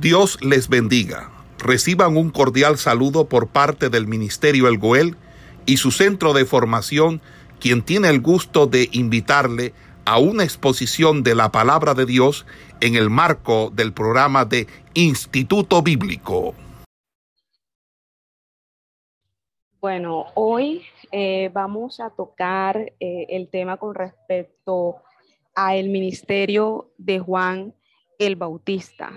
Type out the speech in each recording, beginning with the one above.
Dios les bendiga. Reciban un cordial saludo por parte del Ministerio El Goel y su centro de formación, quien tiene el gusto de invitarle a una exposición de la palabra de Dios en el marco del programa de Instituto Bíblico. Bueno, hoy eh, vamos a tocar eh, el tema con respecto a el ministerio de Juan el Bautista.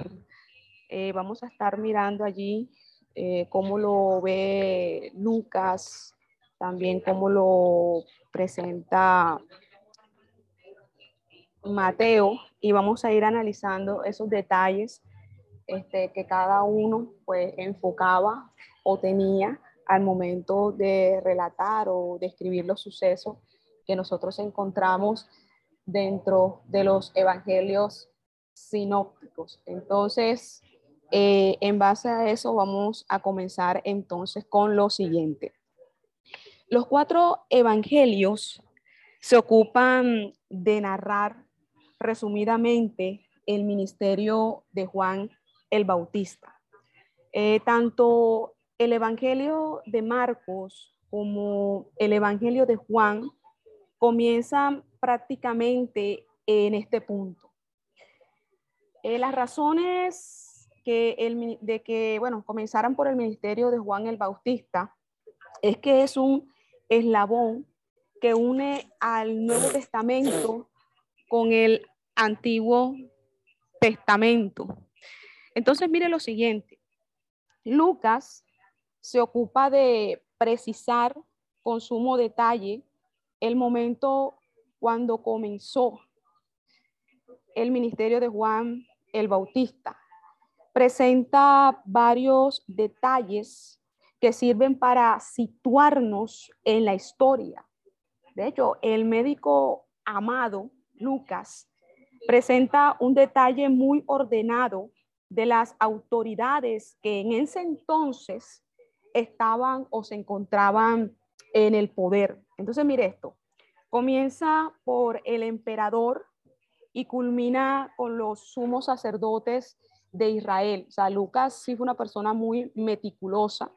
Eh, vamos a estar mirando allí cómo lo ve Lucas, también cómo lo presenta Mateo y vamos a ir analizando esos detalles este, que cada uno pues enfocaba o tenía al momento de relatar o describir los sucesos que nosotros encontramos dentro de los evangelios sinópticos. Entonces, eh, en base a eso vamos a comenzar entonces con lo siguiente. Los cuatro evangelios se ocupan de narrar resumidamente el ministerio de Juan el Bautista. Eh, tanto el Evangelio de Marcos como el Evangelio de Juan comienzan prácticamente en este punto. Eh, las razones de que, bueno, comenzaran por el ministerio de Juan el Bautista es que es un eslabón que une al Nuevo Testamento con el Antiguo Testamento. Entonces, mire lo siguiente. Lucas se ocupa de precisar con sumo detalle el momento cuando comenzó el ministerio de Juan el Bautista. Presenta varios detalles que sirven para situarnos en la historia. De hecho, el médico amado Lucas presenta un detalle muy ordenado de las autoridades que en ese entonces estaban o se encontraban en el poder. Entonces, mire esto, comienza por el emperador y culmina con los sumos sacerdotes de Israel. O sea, Lucas sí fue una persona muy meticulosa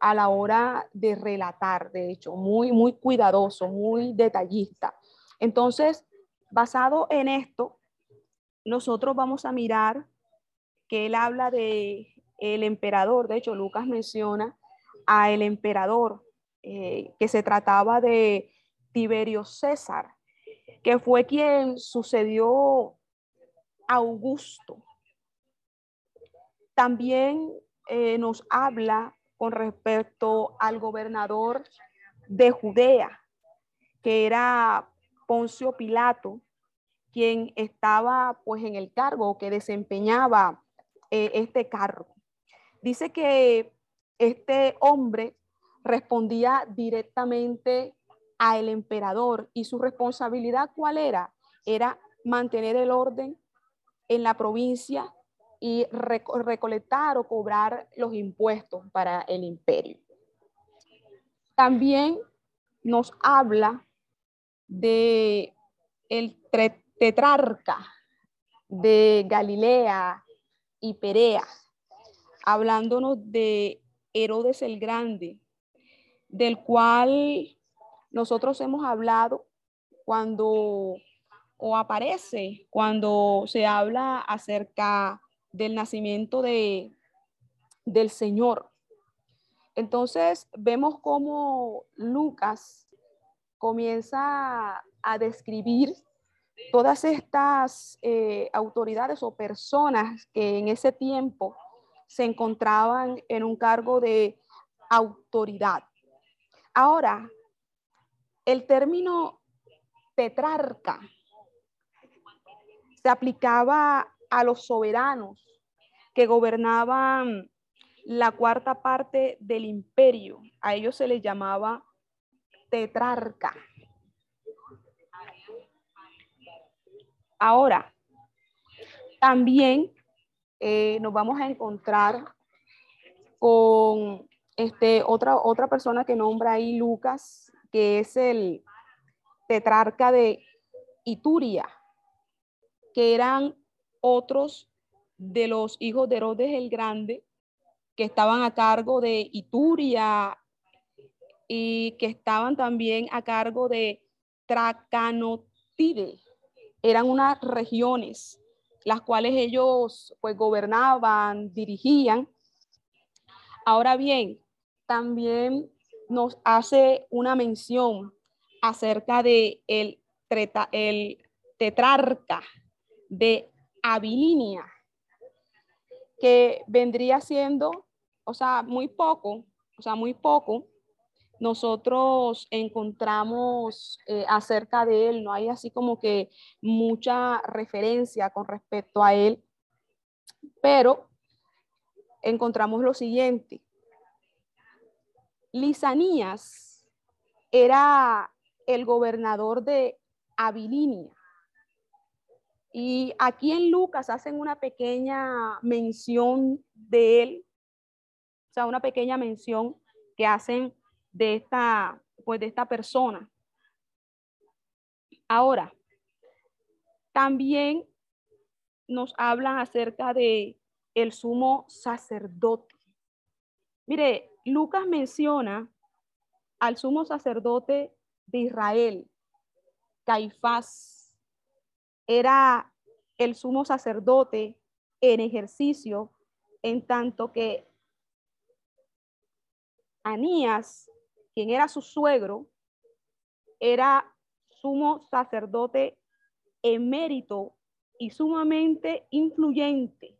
a la hora de relatar, de hecho, muy, muy cuidadoso, muy detallista. Entonces, basado en esto, nosotros vamos a mirar que él habla de el emperador, de hecho Lucas menciona a el emperador, eh, que se trataba de Tiberio César, que fue quien sucedió a Augusto. También eh, nos habla con respecto al gobernador de Judea, que era Poncio Pilato, quien estaba pues en el cargo, que desempeñaba eh, este cargo. Dice que este hombre respondía directamente al emperador y su responsabilidad cuál era? Era mantener el orden en la provincia y recolectar o cobrar los impuestos para el imperio. También nos habla de el tetrarca de Galilea y Perea, hablándonos de Herodes el Grande, del cual nosotros hemos hablado cuando o aparece cuando se habla acerca del nacimiento de, del Señor. Entonces vemos cómo Lucas comienza a describir todas estas eh, autoridades o personas que en ese tiempo se encontraban en un cargo de autoridad. Ahora, el término tetrarca se aplicaba a los soberanos que gobernaban la cuarta parte del imperio. A ellos se les llamaba tetrarca. Ahora, también eh, nos vamos a encontrar con este, otra, otra persona que nombra ahí Lucas, que es el tetrarca de Ituria, que eran otros de los hijos de Herodes el Grande, que estaban a cargo de Ituria y que estaban también a cargo de Tracanotide. Eran unas regiones las cuales ellos pues gobernaban, dirigían. Ahora bien, también nos hace una mención acerca de el, el tetrarca de Abilinia, que vendría siendo, o sea, muy poco, o sea, muy poco, nosotros encontramos eh, acerca de él, no hay así como que mucha referencia con respecto a él, pero encontramos lo siguiente. Lisanías era el gobernador de Abilinia. Y aquí en Lucas hacen una pequeña mención de él, o sea, una pequeña mención que hacen de esta, pues de esta persona. Ahora, también nos hablan acerca de el sumo sacerdote. Mire, Lucas menciona al sumo sacerdote de Israel, Caifás. Era el sumo sacerdote en ejercicio, en tanto que Anías quien era su suegro, era sumo sacerdote emérito y sumamente influyente.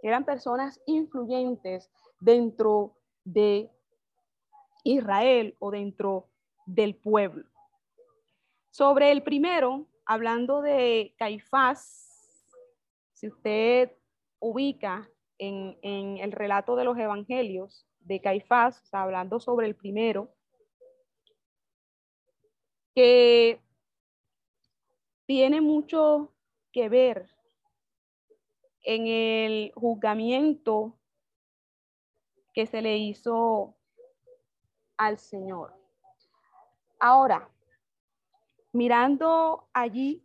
Eran personas influyentes dentro de Israel o dentro del pueblo. Sobre el primero, hablando de Caifás, si usted ubica en, en el relato de los evangelios, de Caifás, hablando sobre el primero, que tiene mucho que ver en el juzgamiento que se le hizo al Señor. Ahora, mirando allí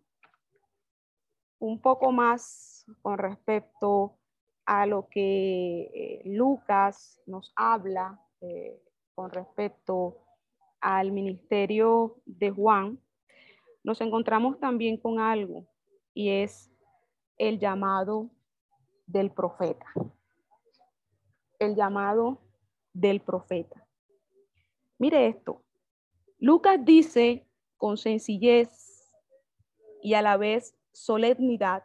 un poco más con respecto a lo que eh, Lucas nos habla eh, con respecto al ministerio de Juan, nos encontramos también con algo y es el llamado del profeta. El llamado del profeta. Mire esto. Lucas dice con sencillez y a la vez solemnidad,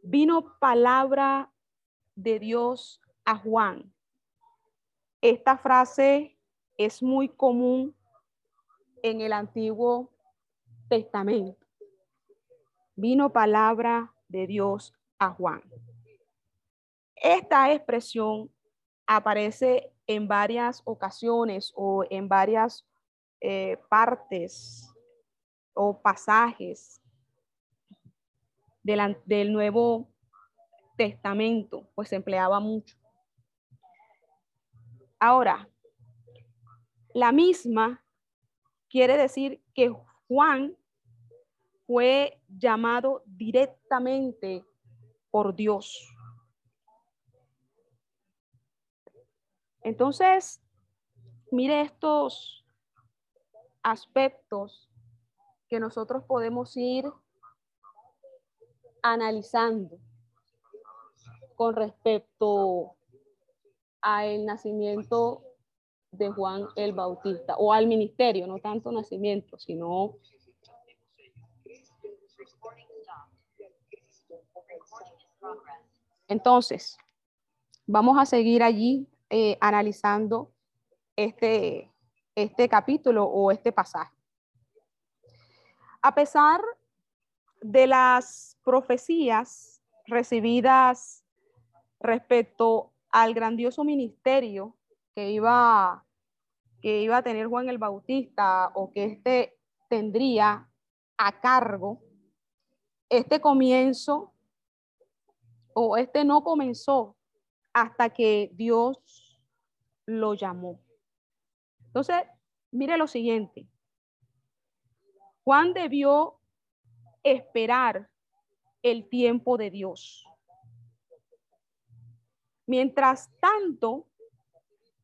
vino palabra de Dios a Juan. Esta frase es muy común en el Antiguo Testamento. Vino palabra de Dios a Juan. Esta expresión aparece en varias ocasiones o en varias eh, partes o pasajes del, del Nuevo testamento, pues se empleaba mucho. Ahora, la misma quiere decir que Juan fue llamado directamente por Dios. Entonces, mire estos aspectos que nosotros podemos ir analizando con respecto al nacimiento de Juan el Bautista o al ministerio, no tanto nacimiento, sino entonces vamos a seguir allí eh, analizando este, este capítulo o este pasaje. A pesar de las profecías recibidas respecto al grandioso ministerio que iba, que iba a tener Juan el Bautista o que éste tendría a cargo, este comienzo o este no comenzó hasta que Dios lo llamó. Entonces, mire lo siguiente. Juan debió esperar el tiempo de Dios. Mientras tanto,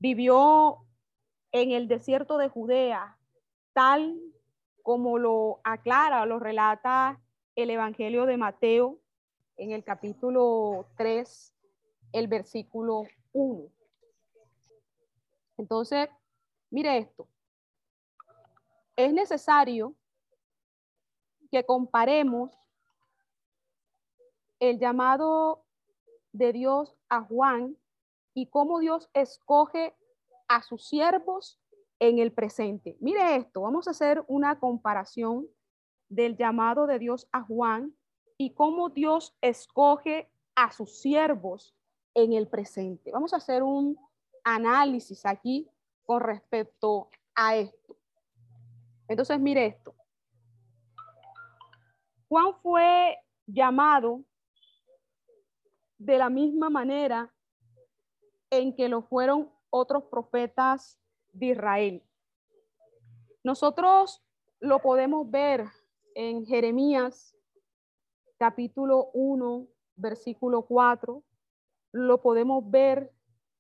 vivió en el desierto de Judea, tal como lo aclara, lo relata el Evangelio de Mateo en el capítulo 3, el versículo 1. Entonces, mire esto. Es necesario que comparemos el llamado de Dios a Juan y cómo Dios escoge a sus siervos en el presente. Mire esto, vamos a hacer una comparación del llamado de Dios a Juan y cómo Dios escoge a sus siervos en el presente. Vamos a hacer un análisis aquí con respecto a esto. Entonces, mire esto. Juan fue llamado de la misma manera en que lo fueron otros profetas de Israel. Nosotros lo podemos ver en Jeremías capítulo 1, versículo 4. Lo podemos ver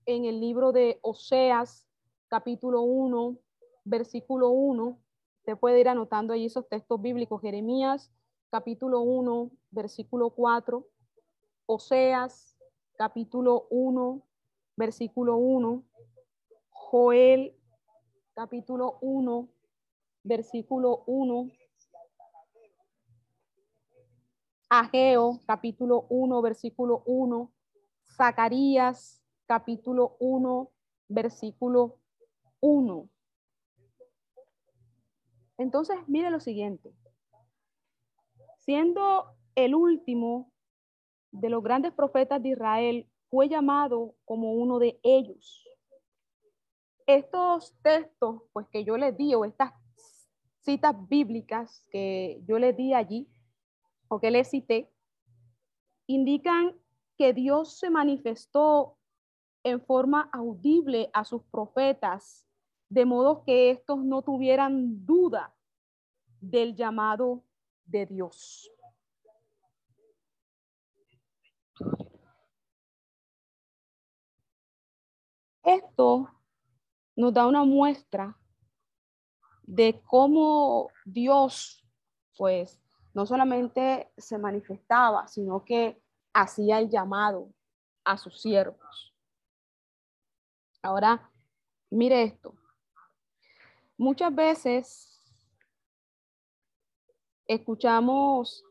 en el libro de Oseas capítulo 1, versículo 1. Usted puede ir anotando ahí esos textos bíblicos. Jeremías capítulo 1, versículo 4. Oseas capítulo 1, versículo 1. Joel capítulo 1, versículo 1. Ageo, capítulo 1, versículo 1. Zacarías, capítulo 1, versículo 1. Entonces, mire lo siguiente. Siendo el último de los grandes profetas de Israel, fue llamado como uno de ellos estos textos, pues que yo les di, o estas citas bíblicas que yo les di allí, o que les cité, indican que Dios se manifestó en forma audible a sus profetas, de modo que estos no tuvieran duda del llamado de Dios. Esto nos da una muestra de cómo Dios, pues, no solamente se manifestaba, sino que hacía el llamado a sus siervos. Ahora, mire esto. Muchas veces escuchamos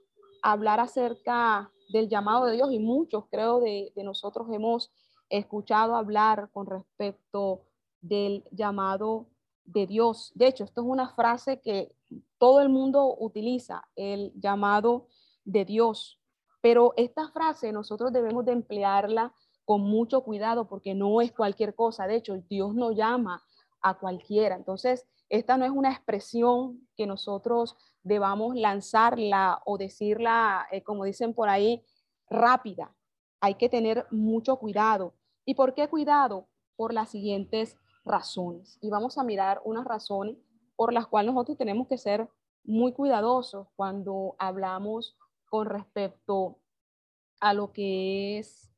hablar acerca del llamado de Dios y muchos, creo, de, de nosotros hemos escuchado hablar con respecto del llamado de Dios. De hecho, esto es una frase que todo el mundo utiliza, el llamado de Dios. Pero esta frase nosotros debemos de emplearla con mucho cuidado porque no es cualquier cosa. De hecho, Dios no llama a cualquiera. Entonces, esta no es una expresión que nosotros debamos lanzarla o decirla, eh, como dicen por ahí, rápida. Hay que tener mucho cuidado. ¿Y por qué cuidado? Por las siguientes razones. Y vamos a mirar unas razones por las cuales nosotros tenemos que ser muy cuidadosos cuando hablamos con respecto a lo que es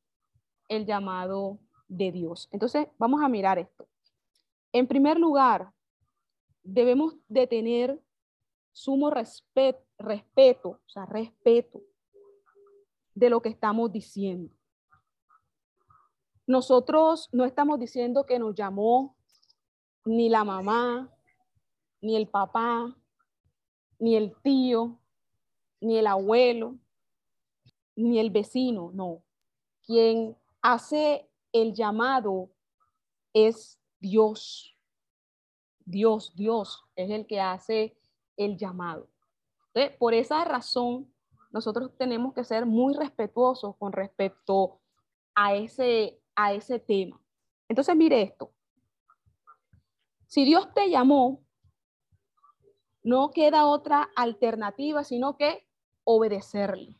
el llamado de Dios. Entonces, vamos a mirar esto. En primer lugar, debemos de tener sumo respeto, respeto, o sea, respeto de lo que estamos diciendo. Nosotros no estamos diciendo que nos llamó ni la mamá, ni el papá, ni el tío, ni el abuelo, ni el vecino, no. Quien hace el llamado es Dios. Dios, Dios es el que hace el llamado. por esa razón, nosotros tenemos que ser muy respetuosos con respecto a ese, a ese tema. Entonces, mire esto. Si Dios te llamó, no queda otra alternativa sino que obedecerle.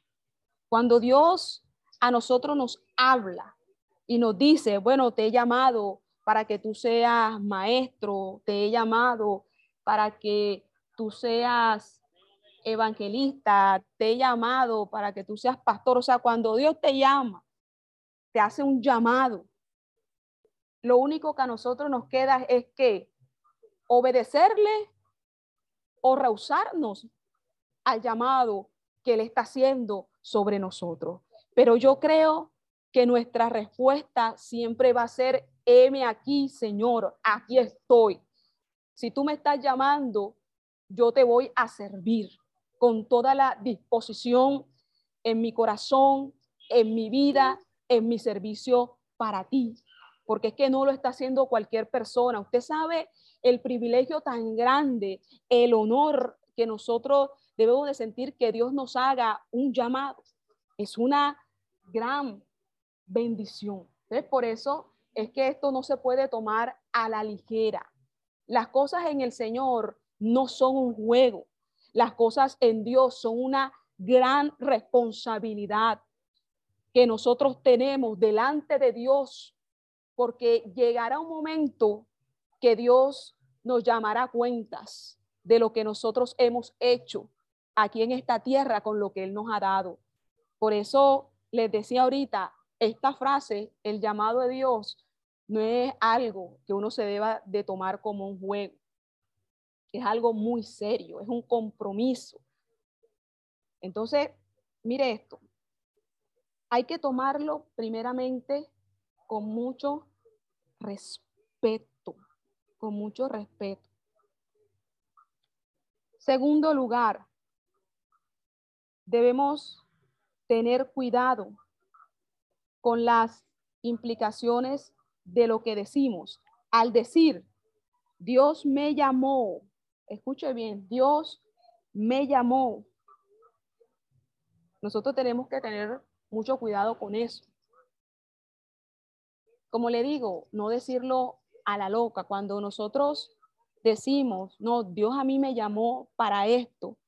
Cuando Dios a nosotros nos habla y nos dice, bueno, te he llamado para que tú seas maestro, te he llamado para que tú seas evangelista, te he llamado para que tú seas pastor. O sea, cuando Dios te llama, te hace un llamado. Lo único que a nosotros nos queda es que obedecerle o rehusarnos al llamado que Él está haciendo sobre nosotros. Pero yo creo que nuestra respuesta siempre va a ser, heme aquí, Señor, aquí estoy. Si tú me estás llamando, yo te voy a servir con toda la disposición en mi corazón, en mi vida, en mi servicio para ti. Porque es que no lo está haciendo cualquier persona. Usted sabe el privilegio tan grande, el honor que nosotros debemos de sentir que Dios nos haga un llamado. Es una gran bendición. por eso es que esto no se puede tomar a la ligera. Las cosas en el Señor no son un juego. Las cosas en Dios son una gran responsabilidad que nosotros tenemos delante de Dios, porque llegará un momento que Dios nos llamará cuentas de lo que nosotros hemos hecho aquí en esta tierra con lo que Él nos ha dado. Por eso les decía ahorita, esta frase, el llamado de Dios, no es algo que uno se deba de tomar como un juego. Es algo muy serio, es un compromiso. Entonces, mire esto. Hay que tomarlo primeramente con mucho respeto, con mucho respeto. Segundo lugar, debemos tener cuidado con las implicaciones de lo que decimos. Al decir, Dios me llamó, escuche bien, Dios me llamó. Nosotros tenemos que tener mucho cuidado con eso. Como le digo, no decirlo a la loca. Cuando nosotros decimos, no, Dios a mí me llamó para esto,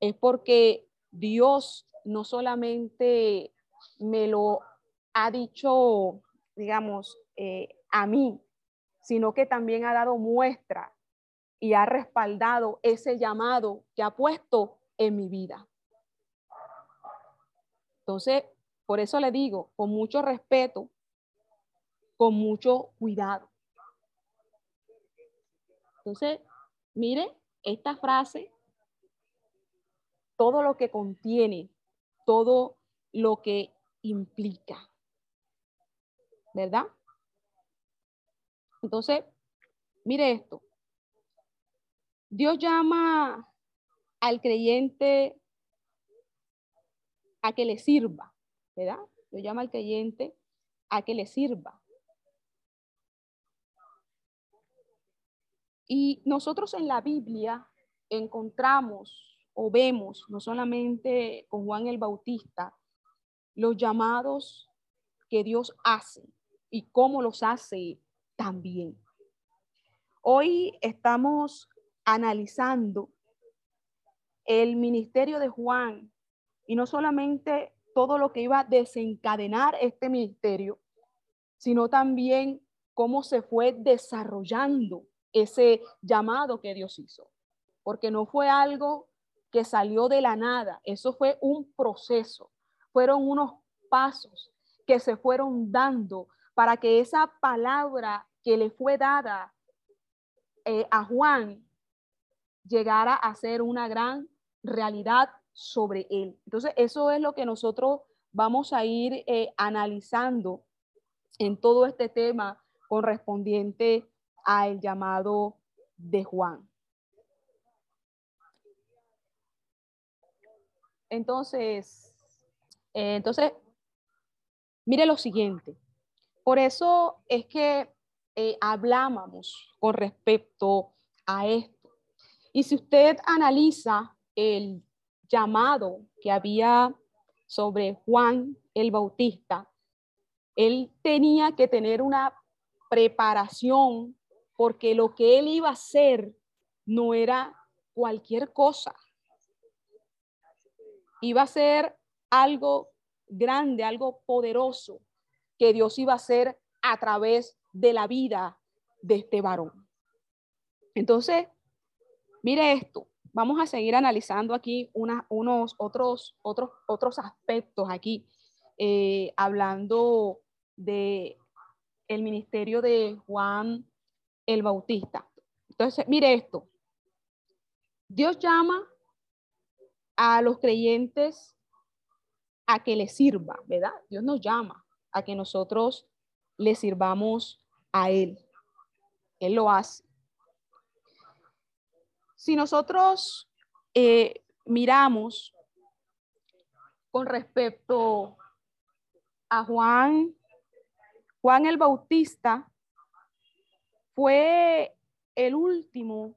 es porque Dios no solamente me lo ha dicho, digamos, eh, a mí, sino que también ha dado muestra y ha respaldado ese llamado que ha puesto en mi vida. Entonces, por eso le digo, con mucho respeto, con mucho cuidado. Entonces, mire esta frase todo lo que contiene, todo lo que implica. ¿Verdad? Entonces, mire esto. Dios llama al creyente a que le sirva, ¿verdad? Dios llama al creyente a que le sirva. Y nosotros en la Biblia encontramos o vemos, no solamente con Juan el Bautista, los llamados que Dios hace y cómo los hace también. Hoy estamos analizando el ministerio de Juan y no solamente todo lo que iba a desencadenar este ministerio, sino también cómo se fue desarrollando ese llamado que Dios hizo. Porque no fue algo que salió de la nada. Eso fue un proceso. Fueron unos pasos que se fueron dando para que esa palabra que le fue dada eh, a Juan llegara a ser una gran realidad sobre él. Entonces, eso es lo que nosotros vamos a ir eh, analizando en todo este tema correspondiente al llamado de Juan. Entonces, eh, entonces, mire lo siguiente. Por eso es que eh, hablábamos con respecto a esto. Y si usted analiza el llamado que había sobre Juan el Bautista, él tenía que tener una preparación porque lo que él iba a hacer no era cualquier cosa iba a ser algo grande, algo poderoso que Dios iba a hacer a través de la vida de este varón. Entonces, mire esto, vamos a seguir analizando aquí unos otros, otros, otros aspectos aquí, eh, hablando de el ministerio de Juan el Bautista. Entonces, mire esto. Dios llama a los creyentes a que le sirva, ¿verdad? Dios nos llama a que nosotros le sirvamos a Él. Él lo hace. Si nosotros eh, miramos con respecto a Juan, Juan el Bautista fue el último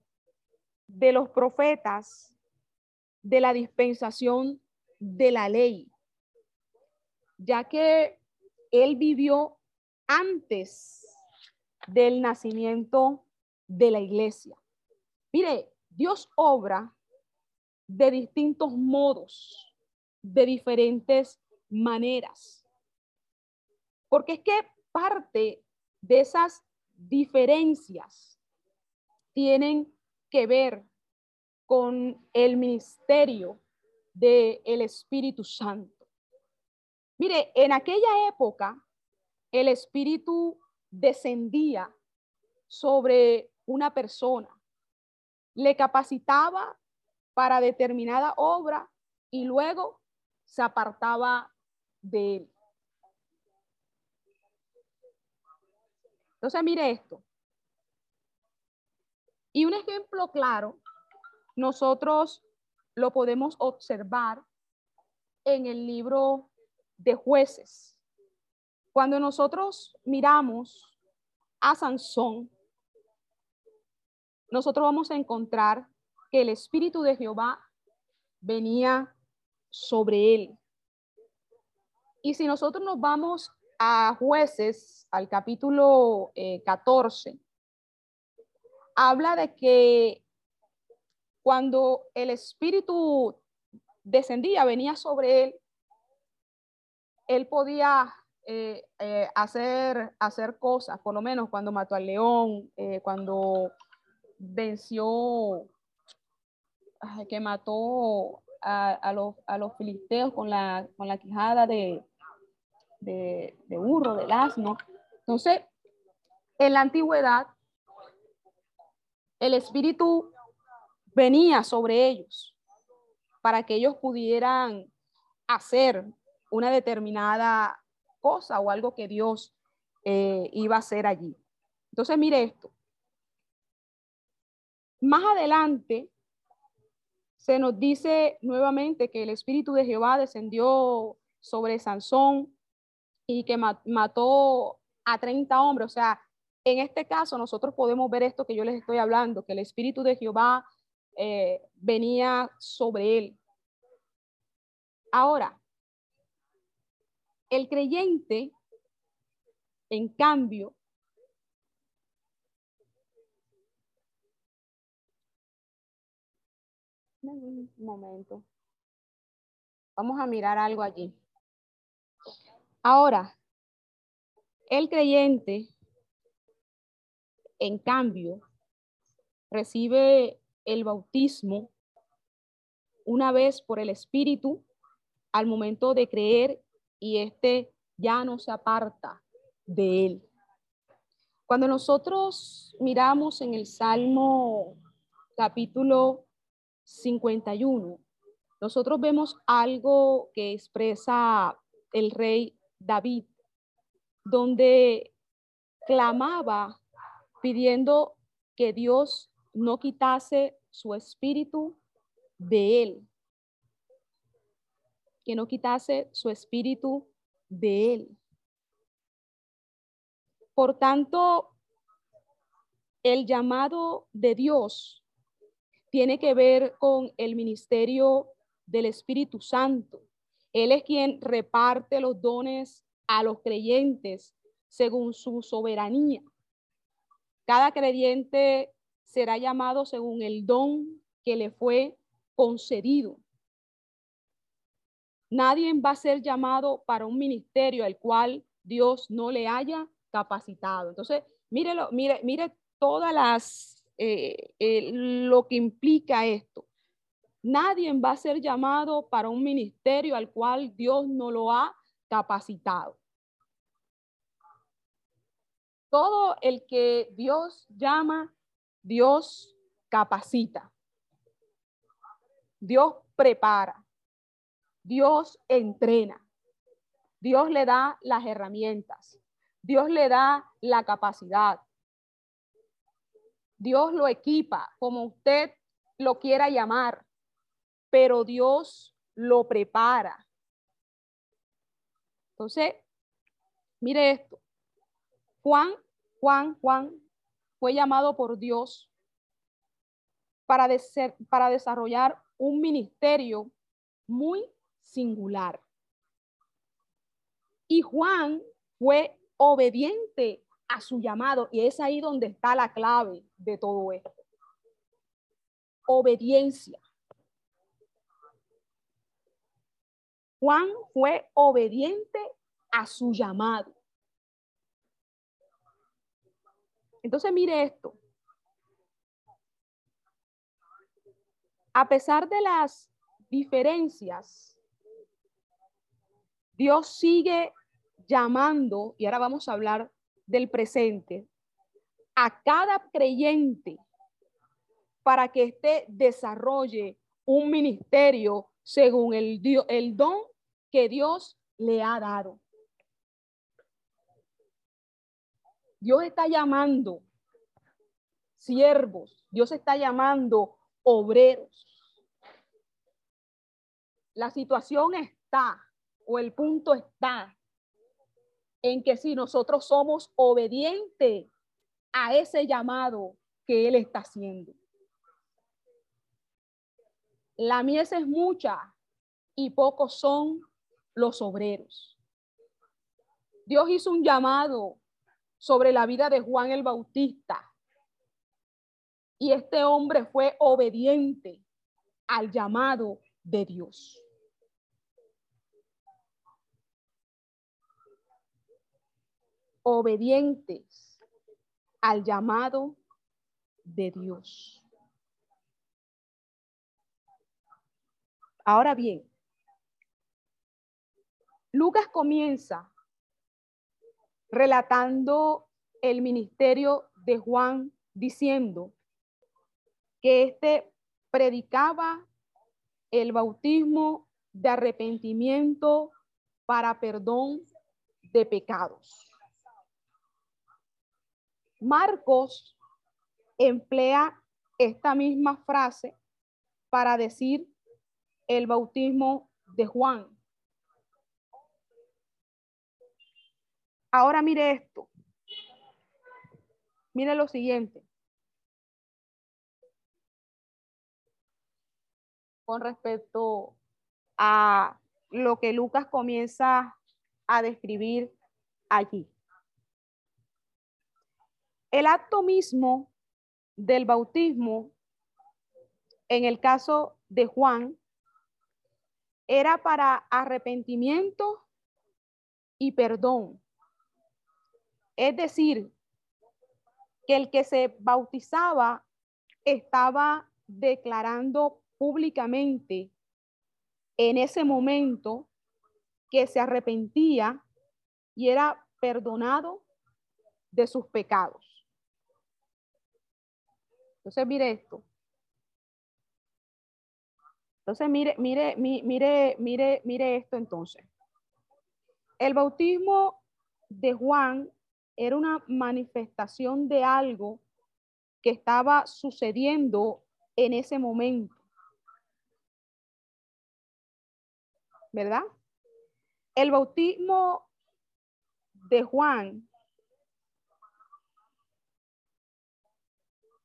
de los profetas de la dispensación de la ley, ya que él vivió antes del nacimiento de la iglesia. Mire, Dios obra de distintos modos, de diferentes maneras. Porque es que parte de esas diferencias tienen que ver con el ministerio del el Espíritu Santo. Mire, en aquella época el Espíritu descendía sobre una persona, le capacitaba para determinada obra y luego se apartaba de él. Entonces, mire esto. Y un ejemplo claro, nosotros lo podemos observar en el libro de jueces. Cuando nosotros miramos a Sansón, nosotros vamos a encontrar que el Espíritu de Jehová venía sobre él. Y si nosotros nos vamos a jueces, al capítulo 14, eh, habla de que cuando el Espíritu descendía, venía sobre él, él podía eh, eh, hacer, hacer cosas, por lo menos cuando mató al león, eh, cuando venció, que mató a, los, a, los, filisteos con la, con la quijada de, de, de burro, del asno. Entonces, en la antigüedad, el Espíritu venía sobre ellos para que ellos pudieran hacer una determinada cosa o algo que Dios eh, iba a hacer allí. Entonces, mire esto. Más adelante se nos dice nuevamente que el Espíritu de Jehová descendió sobre Sansón y que mató a 30 hombres. O sea, en este caso nosotros podemos ver esto que yo les estoy hablando, que el Espíritu de Jehová eh, venía sobre él. Ahora, el creyente, en cambio, un momento. Vamos a mirar algo allí. Ahora, el creyente, en cambio, recibe el bautismo una vez por el Espíritu al momento de creer y este ya no se aparta de él. Cuando nosotros miramos en el Salmo capítulo 51, nosotros vemos algo que expresa el rey David, donde clamaba pidiendo que Dios no quitase su espíritu de él que no quitase su espíritu de él. Por tanto, el llamado de Dios tiene que ver con el ministerio del Espíritu Santo. Él es quien reparte los dones a los creyentes según su soberanía. Cada creyente será llamado según el don que le fue concedido. Nadie va a ser llamado para un ministerio al cual Dios no le haya capacitado. Entonces, mírelo, mire, mire todas las, eh, eh, lo que implica esto. Nadie va a ser llamado para un ministerio al cual Dios no lo ha capacitado. Todo el que Dios llama, Dios capacita. Dios prepara. Dios entrena. Dios le da las herramientas. Dios le da la capacidad. Dios lo equipa como usted lo quiera llamar, pero Dios lo prepara. Entonces, mire esto. Juan, Juan, Juan fue llamado por Dios para, para desarrollar un ministerio muy singular. Y Juan fue obediente a su llamado y es ahí donde está la clave de todo esto. Obediencia. Juan fue obediente a su llamado. Entonces mire esto. A pesar de las diferencias, Dios sigue llamando, y ahora vamos a hablar del presente, a cada creyente para que éste desarrolle un ministerio según el, el don que Dios le ha dado. Dios está llamando siervos, Dios está llamando obreros. La situación está, o el punto está, en que si nosotros somos obedientes a ese llamado que Él está haciendo. La mies es mucha y pocos son los obreros. Dios hizo un llamado sobre la vida de Juan el Bautista. Y este hombre fue obediente al llamado de Dios. Obedientes al llamado de Dios. Ahora bien, Lucas comienza relatando el ministerio de Juan diciendo que éste predicaba el bautismo de arrepentimiento para perdón de pecados. Marcos emplea esta misma frase para decir el bautismo de Juan. Ahora mire esto. Mire lo siguiente. Con respecto a lo que Lucas comienza a describir allí. El acto mismo del bautismo, en el caso de Juan, era para arrepentimiento y perdón. Es decir, que el que se bautizaba estaba declarando públicamente en ese momento que se arrepentía y era perdonado de sus pecados. Entonces, mire esto. Entonces, mire, mire, mire, mire, mire esto entonces. El bautismo de Juan era una manifestación de algo que estaba sucediendo en ese momento. ¿Verdad? El bautismo de Juan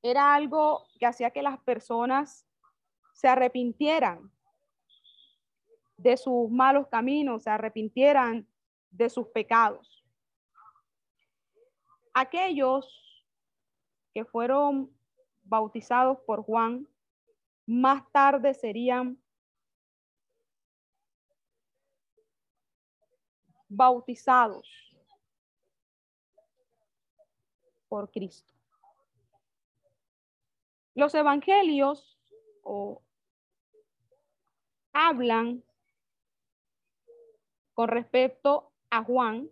era algo que hacía que las personas se arrepintieran de sus malos caminos, se arrepintieran de sus pecados. Aquellos que fueron bautizados por Juan, más tarde serían bautizados por Cristo. Los evangelios o hablan con respecto a Juan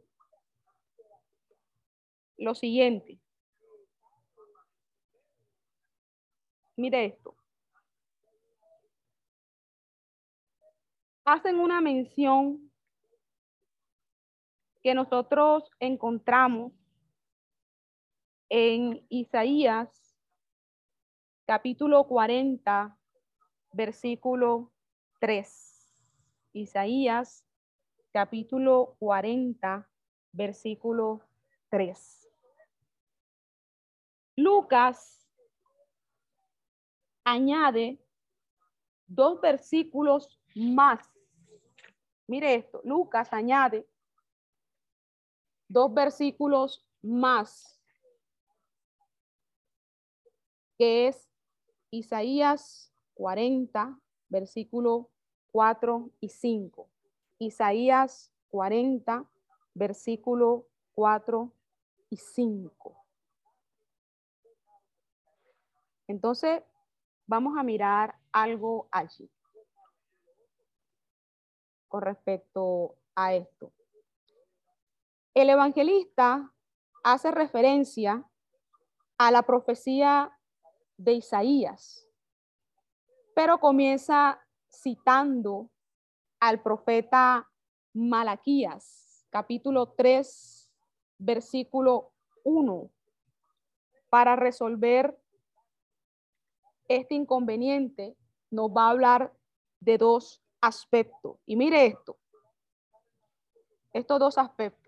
lo siguiente. Mire esto. Hacen una mención nosotros encontramos en Isaías capítulo 40, versículo 3. Isaías capítulo 40, versículo 3. Lucas añade dos versículos más. Mire esto, Lucas añade dos versículos más, que es Isaías 40, versículo 4 y 5. Isaías 40, versículo 4 y 5. Entonces, vamos a mirar algo allí con respecto a esto. El evangelista hace referencia a la profecía de Isaías, pero comienza citando al profeta Malaquías, capítulo 3, versículo 1, para resolver este inconveniente, nos va a hablar de dos aspectos. Y mire esto, estos dos aspectos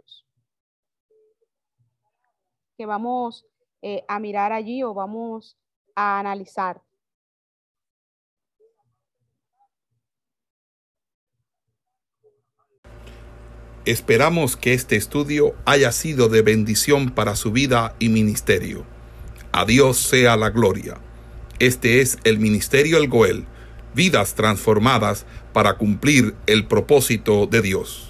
que vamos eh, a mirar allí o vamos a analizar. Esperamos que este estudio haya sido de bendición para su vida y ministerio. A Dios sea la gloria. Este es el Ministerio El Goel, vidas transformadas para cumplir el propósito de Dios.